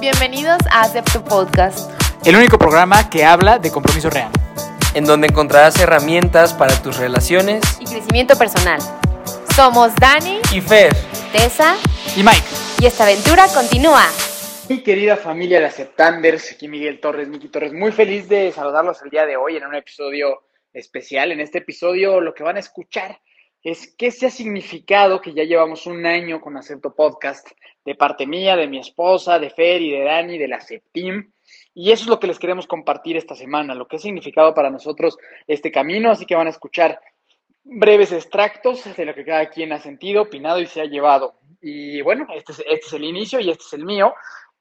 Bienvenidos a Acepto Podcast, el único programa que habla de compromiso real. en donde encontrarás herramientas para tus relaciones y crecimiento personal. Somos Dani, y Fer. Tessa Y Mike, y esta aventura continúa. Mi querida familia de Aceptanders, aquí Miguel Torres, Miki Torres, muy feliz de saludarlos el día de hoy en un episodio especial. En este episodio lo que van a escuchar es qué se ha significado que ya llevamos un año con Acepto Podcast de parte mía, de mi esposa, de Fer y de Dani, de la Septim. Y eso es lo que les queremos compartir esta semana, lo que ha significado para nosotros este camino. Así que van a escuchar breves extractos de lo que cada quien ha sentido, opinado y se ha llevado. Y bueno, este es, este es el inicio y este es el mío.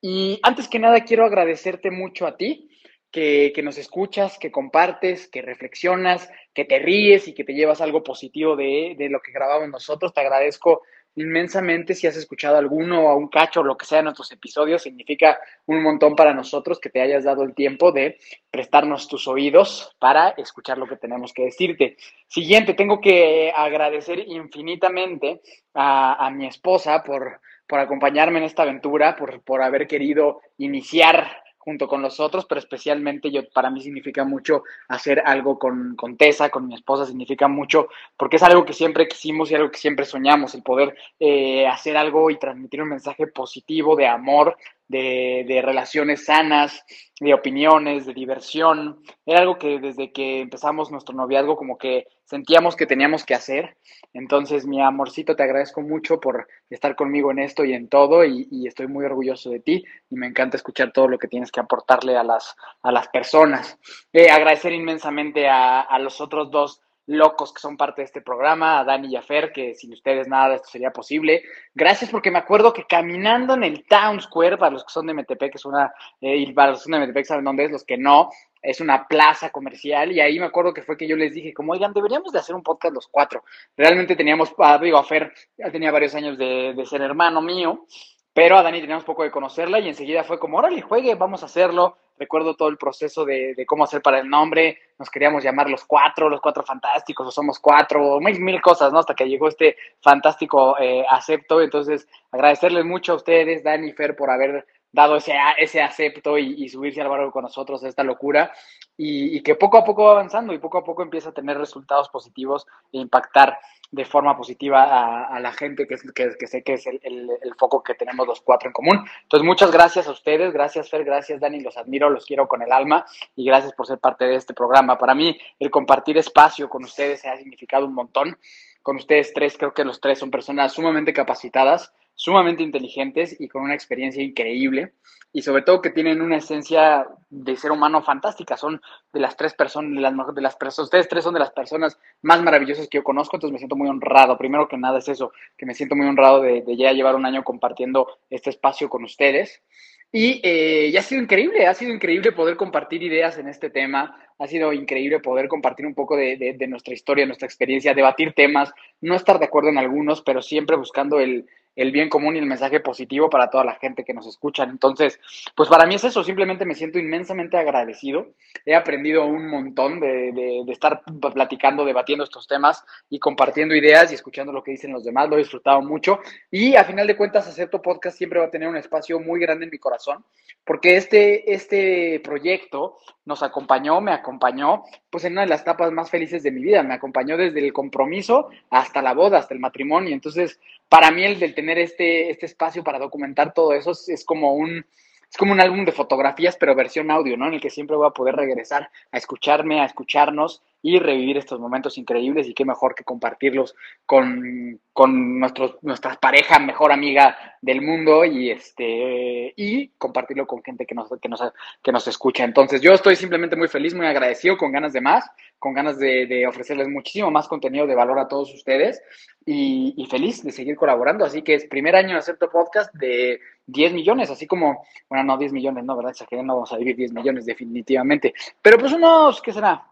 Y antes que nada quiero agradecerte mucho a ti, que, que, nos escuchas, que compartes, que reflexionas, que te ríes y que te llevas algo positivo de, de lo que grabamos nosotros. Te agradezco inmensamente si has escuchado alguno o un cacho o lo que sea de nuestros episodios. Significa un montón para nosotros que te hayas dado el tiempo de prestarnos tus oídos para escuchar lo que tenemos que decirte. Siguiente, tengo que agradecer infinitamente a, a mi esposa por, por acompañarme en esta aventura, por, por haber querido iniciar junto con los otros, pero especialmente yo, para mí significa mucho hacer algo con, con Tessa, con mi esposa, significa mucho, porque es algo que siempre quisimos y algo que siempre soñamos, el poder eh, hacer algo y transmitir un mensaje positivo de amor, de, de, relaciones sanas, de opiniones, de diversión. Era algo que desde que empezamos nuestro noviazgo como que sentíamos que teníamos que hacer. Entonces, mi amorcito, te agradezco mucho por estar conmigo en esto y en todo y, estoy muy orgulloso de ti y me encanta escuchar todo lo que tienes que aportarle a las, a las personas. Eh, agradecer inmensamente a, a los otros dos locos que son parte de este programa, a Dani y a Fer, que sin ustedes nada de esto sería posible. Gracias porque me acuerdo que caminando en el Town Square, para los que son de Metepec, es una, eh, y para los que son de Metepec saben dónde es, los que no, es una plaza comercial y ahí me acuerdo que fue que yo les dije como, oigan, deberíamos de hacer un podcast los cuatro. Realmente teníamos, ah, digo, a Fer ya tenía varios años de, de ser hermano mío, pero a Dani teníamos poco de conocerla y enseguida fue como, órale, juegue, vamos a hacerlo. Recuerdo todo el proceso de, de, cómo hacer para el nombre, nos queríamos llamar los cuatro, los cuatro fantásticos, o somos cuatro, mil, mil cosas, ¿no? Hasta que llegó este fantástico eh, acepto. Entonces, agradecerles mucho a ustedes, Dani y Fer, por haber dado ese, ese acepto y, y subirse al barco con nosotros a esta locura. Y, y, que poco a poco va avanzando y poco a poco empieza a tener resultados positivos e impactar de forma positiva a, a la gente que, es, que, que, sé que es el, el, el, foco que tenemos los cuatro en común. Entonces, muchas gracias a ustedes, gracias Fer, gracias Dani, los admiro, los quiero con el alma y gracias por ser parte de este programa. Para mí, el compartir espacio con ustedes ha significado un montón. Con ustedes tres, creo que los tres son personas sumamente capacitadas, sumamente inteligentes y con una experiencia increíble y sobre todo que tienen una esencia de ser humano fantástica. Son de las tres personas, de las, de las personas, ustedes tres son de las personas más maravillosas que yo conozco, entonces me siento muy honrado. Primero que nada es eso, que me siento muy honrado de, de ya llevar un año compartiendo este espacio con ustedes. Y, eh, y ha sido increíble, ha sido increíble poder compartir ideas en este tema, ha sido increíble poder compartir un poco de, de, de nuestra historia, nuestra experiencia, debatir temas, no estar de acuerdo en algunos, pero siempre buscando el, el bien común y el mensaje positivo para toda la gente que nos escucha. Entonces, pues para mí es eso, simplemente me siento inmensamente agradecido. He aprendido un montón de, de, de, estar platicando, debatiendo estos temas y compartiendo ideas y escuchando lo que dicen los demás. Lo he disfrutado mucho y a final de cuentas, Acepto Podcast siempre va a tener un espacio muy grande en mi corazón porque este, este proyecto nos acompañó, me acompañó, pues en una de las etapas más felices de mi vida. Me acompañó desde el compromiso hasta la boda, hasta el matrimonio. Entonces, para mí el del tener este, este espacio para documentar todo eso es, es, como un, es como un álbum de fotografías, pero versión audio, ¿no? En el que siempre voy a poder regresar a escucharme, a escucharnos y revivir estos momentos increíbles y qué mejor que compartirlos con, con nuestros, nuestra pareja, mejor amiga del mundo y, este, y compartirlo con gente que nos, que, nos, que nos escucha. Entonces yo estoy simplemente muy feliz, muy agradecido, con ganas de más, con ganas de, ofrecerles muchísimo más contenido de valor a todos ustedes y, y, feliz de seguir colaborando. Así que es primer año de Acepto Podcast de 10 millones, así como, bueno, no 10 millones, no, ¿verdad? Exageré, no vamos a vivir 10 millones definitivamente, pero pues unos, ¿qué será?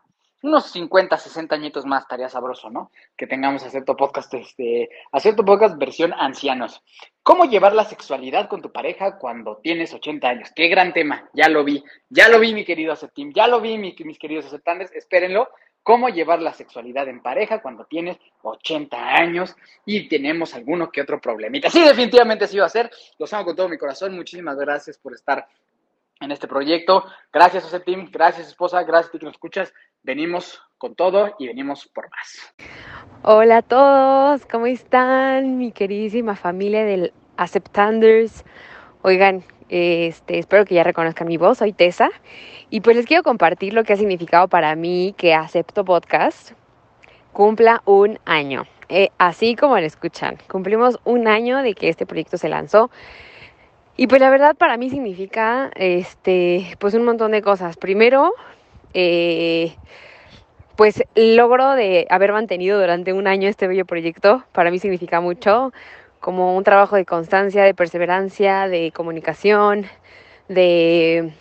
Unos 50, 60 añitos más estaría sabroso, ¿no? Que tengamos Acepto Podcast, este, Acepto Podcast versión ancianos. ¿Cómo llevar la sexualidad con tu pareja cuando tienes 80 años? Qué gran tema, ya lo vi, ya lo vi, mi querido Aceptim, ya lo vi, mi, mis queridos aceptantes, espérenlo, cómo llevar la sexualidad en pareja cuando tienes 80 años y tenemos alguno que otro problemita. Sí, definitivamente sí va a ser. Los amo con todo mi corazón. Muchísimas gracias por estar en este proyecto. Gracias, José Tim. Gracias, esposa. Gracias a ti que nos escuchas. Venimos con todo y venimos por más. Hola a todos, ¿cómo están? Mi queridísima familia del Acceptanders. Oigan, este, espero que ya reconozcan mi voz, soy Tessa. Y pues les quiero compartir lo que ha significado para mí que Acepto Podcast cumpla un año. Eh, así como lo escuchan, cumplimos un año de que este proyecto se lanzó. Y pues la verdad para mí significa este, pues un montón de cosas. Primero, eh, pues logro de haber mantenido durante un año este bello proyecto. Para mí significa mucho, como un trabajo de constancia, de perseverancia, de comunicación, de,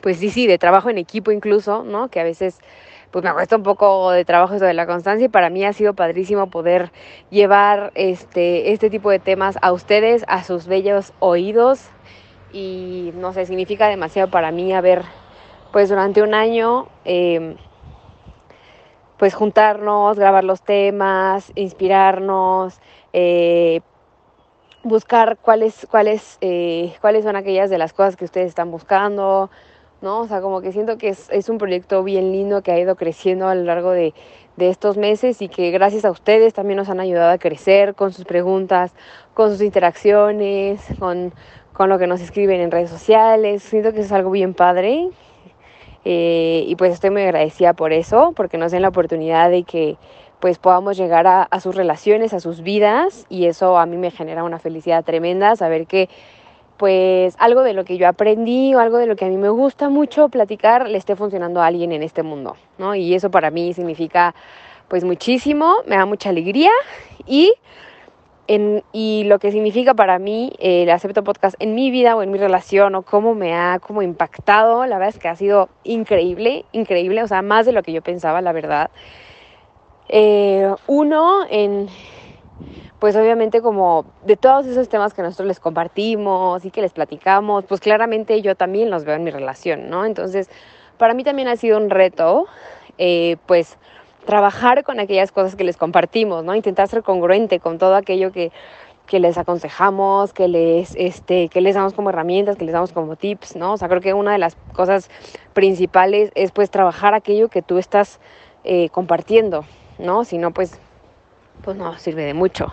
pues sí, sí, de trabajo en equipo incluso, ¿no? Que a veces pues me cuesta un poco de trabajo eso de la constancia. Y para mí ha sido padrísimo poder llevar este, este tipo de temas a ustedes, a sus bellos oídos. Y no sé, significa demasiado para mí haber pues durante un año eh, pues juntarnos, grabar los temas, inspirarnos, eh, buscar cuáles, cuáles, eh, cuáles son aquellas de las cosas que ustedes están buscando, ¿no? O sea, como que siento que es, es un proyecto bien lindo que ha ido creciendo a lo largo de, de estos meses y que gracias a ustedes también nos han ayudado a crecer con sus preguntas, con sus interacciones, con, con lo que nos escriben en redes sociales. Siento que es algo bien padre eh, y pues estoy muy agradecida por eso, porque nos den la oportunidad de que pues podamos llegar a, a, sus relaciones, a sus vidas y eso a mí me genera una felicidad tremenda, saber que pues algo de lo que yo aprendí o algo de lo que a mí me gusta mucho platicar le esté funcionando a alguien en este mundo, ¿no? Y eso para mí significa pues muchísimo, me da mucha alegría y en, y lo que significa para mí eh, el acepto podcast en mi vida o en mi relación o cómo me ha como impactado, la verdad es que ha sido increíble, increíble, o sea, más de lo que yo pensaba, la verdad. Eh, uno, en, pues obviamente como de todos esos temas que nosotros les compartimos y que les platicamos, pues claramente yo también los veo en mi relación, ¿no? Entonces, para mí también ha sido un reto, eh, pues trabajar con aquellas cosas que les compartimos, ¿no? Intentar ser congruente con todo aquello que, que les aconsejamos, que les, este, que les damos como herramientas, que les damos como tips, ¿no? O sea, creo que una de las cosas principales es pues trabajar aquello que tú estás eh, compartiendo, ¿no? Si no, pues, pues no sirve de mucho.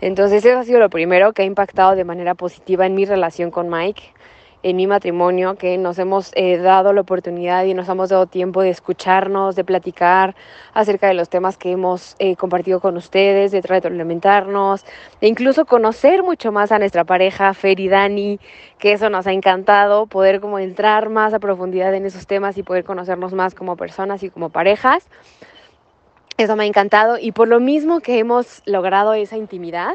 Entonces eso ha sido lo primero que ha impactado de manera positiva en mi relación con Mike en mi matrimonio, que nos hemos eh, dado la oportunidad y nos hemos dado tiempo de escucharnos, de platicar acerca de los temas que hemos eh, compartido con ustedes, de retroalimentarnos, de incluso conocer mucho más a nuestra pareja, Fer y Dani, que eso nos ha encantado, poder como entrar más a profundidad en esos temas y poder conocernos más como personas y como parejas. Eso me ha encantado y por lo mismo que hemos logrado esa intimidad,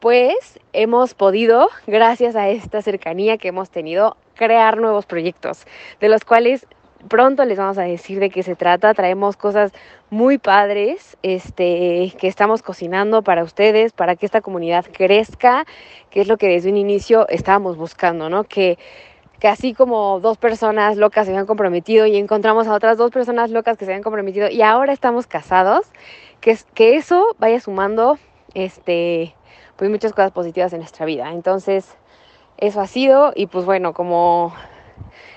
pues hemos podido, gracias a esta cercanía que hemos tenido, crear nuevos proyectos, de los cuales pronto les vamos a decir de qué se trata. Traemos cosas muy padres este, que estamos cocinando para ustedes, para que esta comunidad crezca, que es lo que desde un inicio estábamos buscando, ¿no? Que, que así como dos personas locas se habían comprometido y encontramos a otras dos personas locas que se habían comprometido y ahora estamos casados, que, que eso vaya sumando este pues muchas cosas positivas en nuestra vida. Entonces, eso ha sido y pues bueno, como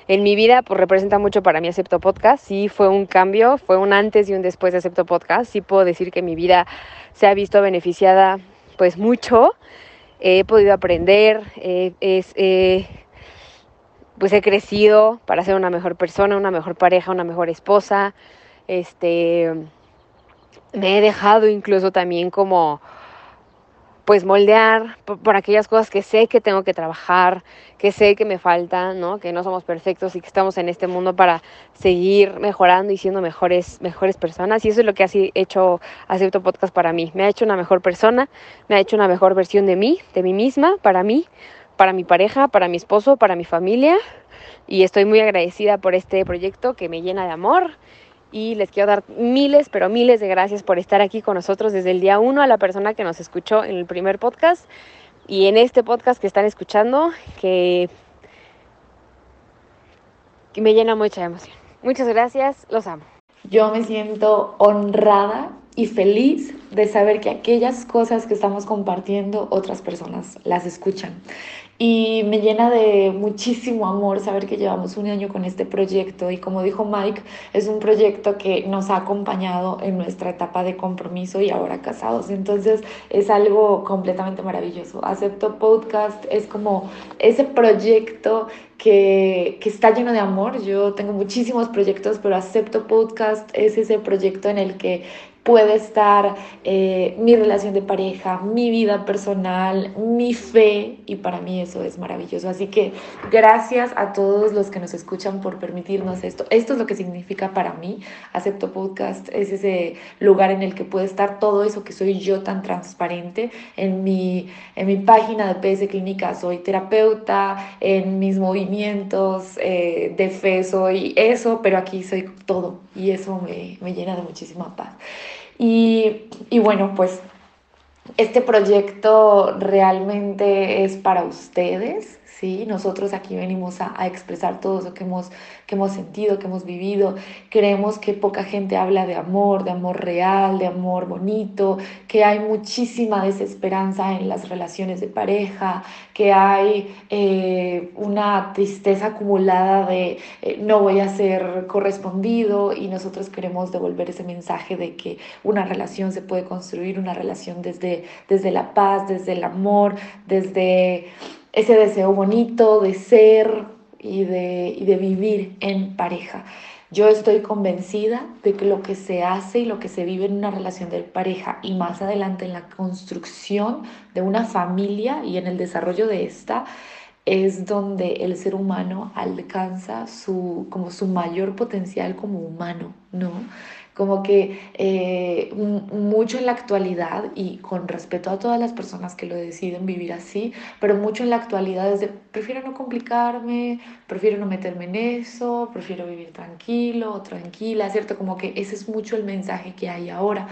en mi vida pues representa mucho para mí Acepto Podcast, sí fue un cambio, fue un antes y un después de Acepto Podcast, sí puedo decir que mi vida se ha visto beneficiada pues mucho, he podido aprender, es, pues he crecido para ser una mejor persona, una mejor pareja, una mejor esposa, este, me he dejado incluso también como pues moldear por, aquellas cosas que sé que tengo que trabajar, que sé que me faltan, ¿no? Que no somos perfectos y que estamos en este mundo para seguir mejorando y siendo mejores, mejores personas. Y eso es lo que ha hecho Acepto Podcast para mí. Me ha hecho una mejor persona, me ha hecho una mejor versión de mí, de mí misma, para mí, para mi pareja, para mi esposo, para mi familia. Y estoy muy agradecida por este proyecto que me llena de amor y les quiero dar miles, pero miles de gracias por estar aquí con nosotros desde el día uno a la persona que nos escuchó en el primer podcast y en este podcast que están escuchando, que, me llena mucha emoción. Muchas gracias, los amo. Yo me siento honrada y feliz de saber que aquellas cosas que estamos compartiendo otras personas las escuchan. Y me llena de muchísimo amor saber que llevamos un año con este proyecto y como dijo Mike, es un proyecto que nos ha acompañado en nuestra etapa de compromiso y ahora casados. Entonces es algo completamente maravilloso. Acepto Podcast es como ese proyecto que, que, está lleno de amor. Yo tengo muchísimos proyectos, pero Acepto Podcast es ese proyecto en el que puede estar eh, mi relación de pareja, mi vida personal, mi fe y para mí eso es maravilloso. Así que gracias a todos los que nos escuchan por permitirnos esto. Esto es lo que significa para mí. Acepto Podcast es ese lugar en el que puede estar todo eso que soy yo tan transparente. En mi, en mi página de PS Clínica soy terapeuta, en mis movimientos eh, de fe soy eso, pero aquí soy todo y eso me, me llena de muchísima paz. Y, y bueno, pues este proyecto realmente es para ustedes, ¿sí? Nosotros aquí venimos a, expresar todo eso que hemos, que hemos sentido, que hemos vivido. Creemos que poca gente habla de amor, de amor real, de amor bonito, que hay muchísima desesperanza en las relaciones de pareja, que hay eh, una tristeza acumulada de eh, no voy a ser correspondido y nosotros queremos devolver ese mensaje de que una relación se puede construir, una relación desde, desde la paz, desde el amor, desde ese deseo bonito de ser y de, y de vivir en pareja. Yo estoy convencida de que lo que se hace y lo que se vive en una relación de pareja y más adelante en la construcción de una familia y en el desarrollo de esta es donde el ser humano alcanza su, como su mayor potencial como humano, ¿no? Como que eh, mucho en la actualidad y con respeto a todas las personas que lo deciden vivir así, pero mucho en la actualidad es de prefiero no complicarme, prefiero no meterme en eso, prefiero vivir tranquilo tranquila, ¿cierto? Como que ese es mucho el mensaje que hay ahora.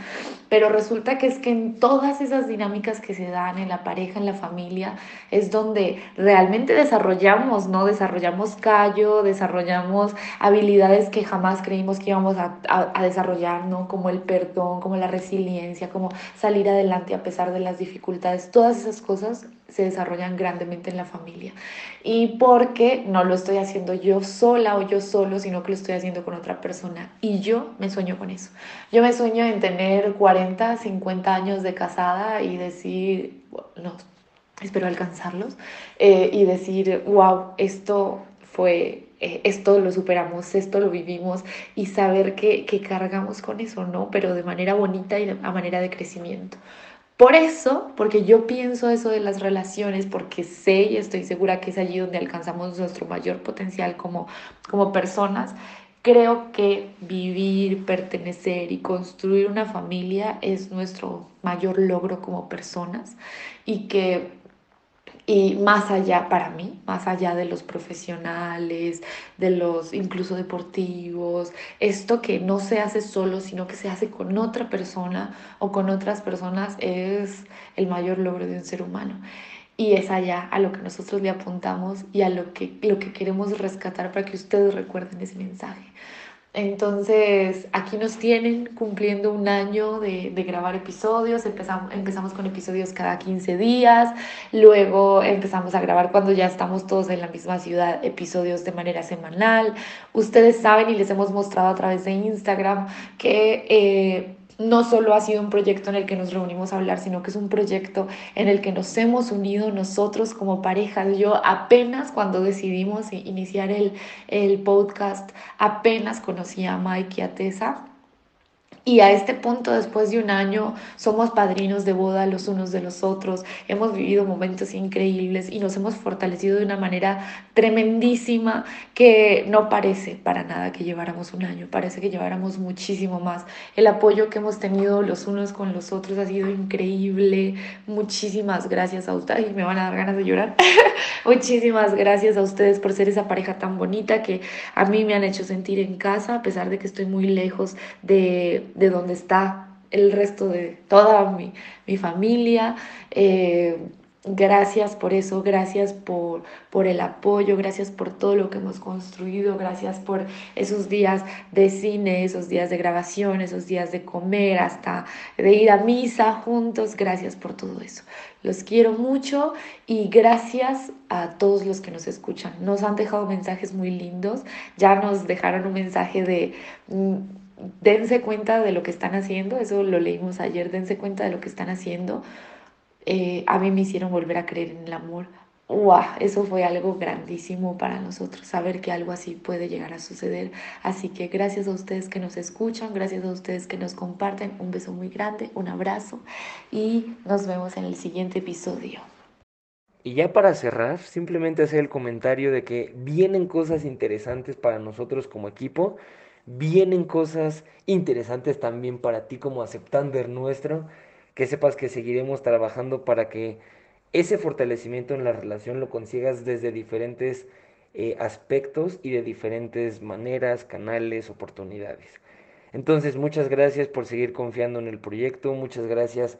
Pero resulta que es que en todas esas dinámicas que se dan en la pareja, en la familia, es donde realmente desarrollamos, ¿no? Desarrollamos callo, desarrollamos habilidades que jamás creímos que íbamos a, a, a desarrollar ¿no? Como el perdón, como la resiliencia, como salir adelante a pesar de las dificultades. Todas esas cosas se desarrollan grandemente en la familia. Y porque no lo estoy haciendo yo sola o yo solo, sino que lo estoy haciendo con otra persona. Y yo me sueño con eso. Yo me sueño en tener 40, 50 años de casada y decir, no, espero alcanzarlos, eh, y decir, wow, esto fue eh, esto lo superamos, esto lo vivimos y saber que, que, cargamos con eso, ¿no? Pero de manera bonita y a manera de crecimiento. Por eso, porque yo pienso eso de las relaciones, porque sé y estoy segura que es allí donde alcanzamos nuestro mayor potencial como, como personas, creo que vivir, pertenecer y construir una familia es nuestro mayor logro como personas y que y más allá para mí, más allá de los profesionales, de los incluso deportivos, esto que no se hace solo, sino que se hace con otra persona o con otras personas es el mayor logro de un ser humano. Y es allá a lo que nosotros le apuntamos y a lo que, lo que queremos rescatar para que ustedes recuerden ese mensaje. Entonces, aquí nos tienen cumpliendo un año de, de, grabar episodios. Empezamos, empezamos con episodios cada 15 días. Luego empezamos a grabar cuando ya estamos todos en la misma ciudad, episodios de manera semanal. Ustedes saben y les hemos mostrado a través de Instagram que... Eh, no solo ha sido un proyecto en el que nos reunimos a hablar, sino que es un proyecto en el que nos hemos unido nosotros como parejas. Yo apenas cuando decidimos iniciar el, el podcast, apenas conocí a Mike y a Tessa y a este punto, después de un año, somos padrinos de boda los unos de los otros, hemos vivido momentos increíbles y nos hemos fortalecido de una manera tremendísima que no parece para nada que lleváramos un año, parece que lleváramos muchísimo más. El apoyo que hemos tenido los unos con los otros ha sido increíble. Muchísimas gracias a ustedes. Me van a dar ganas de llorar. Muchísimas gracias a ustedes por ser esa pareja tan bonita que a mí me han hecho sentir en casa, a pesar de que estoy muy lejos de de donde está el resto de toda mi, mi familia. Eh, Gracias por eso, gracias por, por el apoyo, gracias por todo lo que hemos construido, gracias por esos días de cine, esos días de grabación, esos días de comer, hasta de ir a misa juntos, gracias por todo eso. Los quiero mucho y gracias a todos los que nos escuchan. Nos han dejado mensajes muy lindos, ya nos dejaron un mensaje de... Mm, dense cuenta de lo que están haciendo, eso lo leímos ayer, dense cuenta de lo que están haciendo eh, a mí me hicieron volver a creer en el amor. ¡Wow! Eso fue algo grandísimo para nosotros, saber que algo así puede llegar a suceder. Así que gracias a ustedes que nos escuchan, gracias a ustedes que nos comparten. Un beso muy grande, un abrazo y nos vemos en el siguiente episodio. Y ya para cerrar, simplemente hacer el comentario de que vienen cosas interesantes para nosotros como equipo, vienen cosas interesantes también para ti como aceptander nuestro que sepas que seguiremos trabajando para que ese fortalecimiento en la relación lo consigas desde diferentes eh, aspectos y de diferentes maneras, canales, oportunidades. Entonces, muchas gracias por seguir confiando en el proyecto, muchas gracias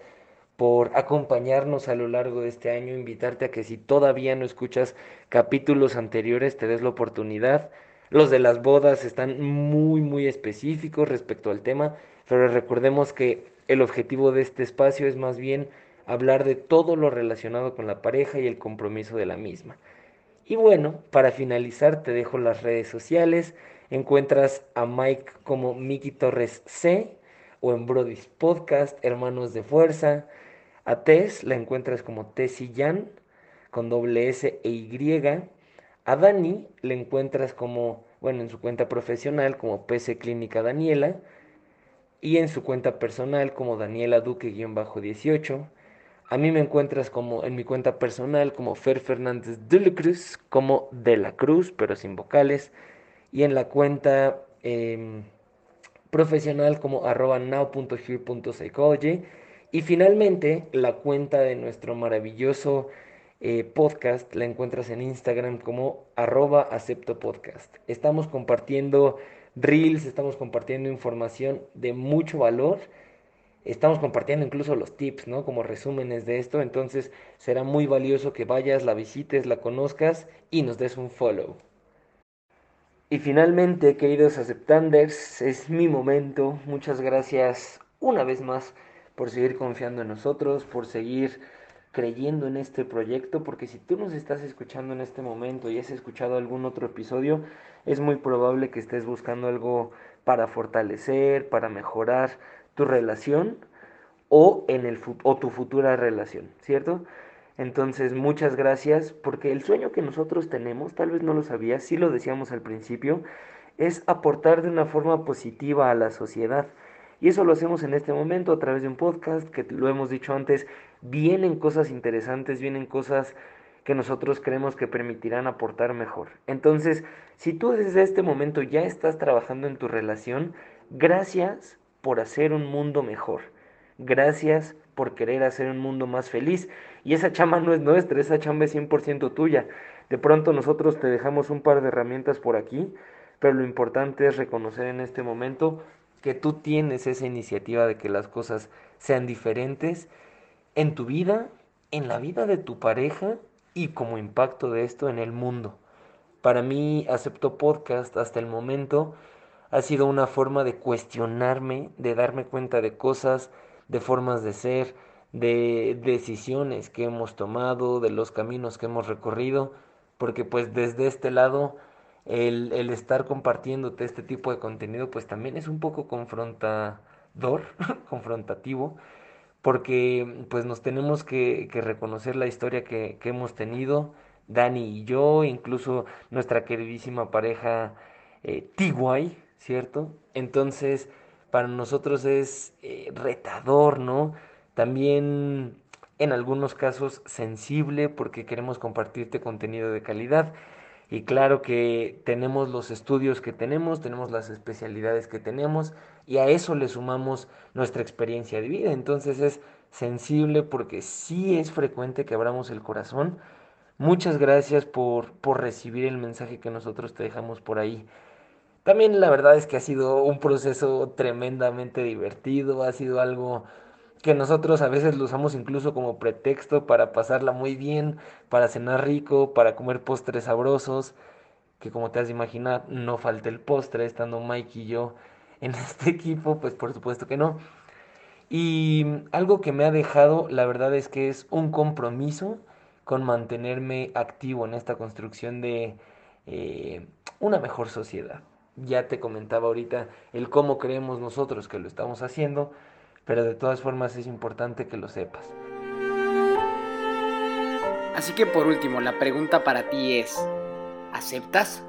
por acompañarnos a lo largo de este año, invitarte a que si todavía no escuchas capítulos anteriores, te des la oportunidad. Los de las bodas están muy, muy específicos respecto al tema, pero recordemos que el objetivo de este espacio es más bien hablar de todo lo relacionado con la pareja y el compromiso de la misma. Y bueno, para finalizar te dejo las redes sociales. Encuentras a Mike como Miki Torres C o en Brody's Podcast, Hermanos de Fuerza. A Tess la encuentras como Tessy Jan con doble S e Y. A Dani le encuentras como, bueno, en su cuenta profesional como PC Clínica Daniela y en su cuenta personal como Daniela Duque-18. A mí me encuentras como en mi cuenta personal como Fer Fernández de la Cruz, como de la Cruz, pero sin vocales. Y en la cuenta em, profesional como arroba now.here.psychology. Y finalmente la cuenta de nuestro maravilloso eh, podcast la encuentras en Instagram como arroba acepto podcast. Estamos compartiendo reels, estamos compartiendo información de mucho valor. Estamos compartiendo incluso los tips, ¿no? Como resúmenes de esto. Entonces será muy valioso que vayas, la visites, la conozcas y nos des un follow. Y finalmente, queridos aceptanders, es mi momento. Muchas gracias una vez más por seguir confiando en nosotros, por seguir creyendo en este proyecto, porque si tú nos estás escuchando en este momento y has escuchado algún otro episodio, es muy probable que estés buscando algo para fortalecer, para mejorar tu relación o, en el, o tu futura relación, ¿cierto? Entonces, muchas gracias, porque el sueño que nosotros tenemos, tal vez no lo sabías, sí lo decíamos al principio, es aportar de una forma positiva a la sociedad. Y eso lo hacemos en este momento a través de un podcast, que lo hemos dicho antes, vienen cosas interesantes, vienen cosas que nosotros creemos que permitirán aportar mejor. Entonces, si tú desde este momento ya estás trabajando en tu relación, gracias por hacer un mundo mejor. Gracias por querer hacer un mundo más feliz. Y esa chamba no es nuestra, esa chamba es 100% tuya. De pronto nosotros te dejamos un par de herramientas por aquí, pero lo importante es reconocer en este momento que tú tienes esa iniciativa de que las cosas sean diferentes en tu vida, en la vida de tu pareja y como impacto de esto en el mundo. Para mí, acepto podcast hasta el momento ha sido una forma de cuestionarme, de darme cuenta de cosas, de formas de ser, de decisiones que hemos tomado, de los caminos que hemos recorrido, porque pues desde este lado el, el estar compartiéndote este tipo de contenido pues también es un poco confrontador, confrontativo, porque pues nos tenemos que, reconocer la historia que, hemos tenido, Dani y yo, incluso nuestra queridísima pareja eh, ¿cierto? Entonces, para nosotros es eh, retador, ¿no? También en algunos casos sensible porque queremos compartirte contenido de calidad. Y claro que tenemos los estudios que tenemos, tenemos las especialidades que tenemos y a eso le sumamos nuestra experiencia de vida. Entonces es sensible porque sí es frecuente que abramos el corazón. Muchas gracias por, por recibir el mensaje que nosotros te dejamos por ahí. También la verdad es que ha sido un proceso tremendamente divertido, ha sido algo que nosotros a veces lo usamos incluso como pretexto para pasarla muy bien, para cenar rico, para comer postres sabrosos, que como te has de imaginar no falta el postre, estando Mike y yo en este equipo, pues por supuesto que no. Y algo que me ha dejado, la verdad es que es un compromiso con mantenerme activo en esta construcción de eh, una mejor sociedad. Ya te comentaba ahorita el cómo creemos nosotros que lo estamos haciendo, pero de todas formas es importante que lo sepas. Así que por último, la pregunta para ti es, ¿aceptas?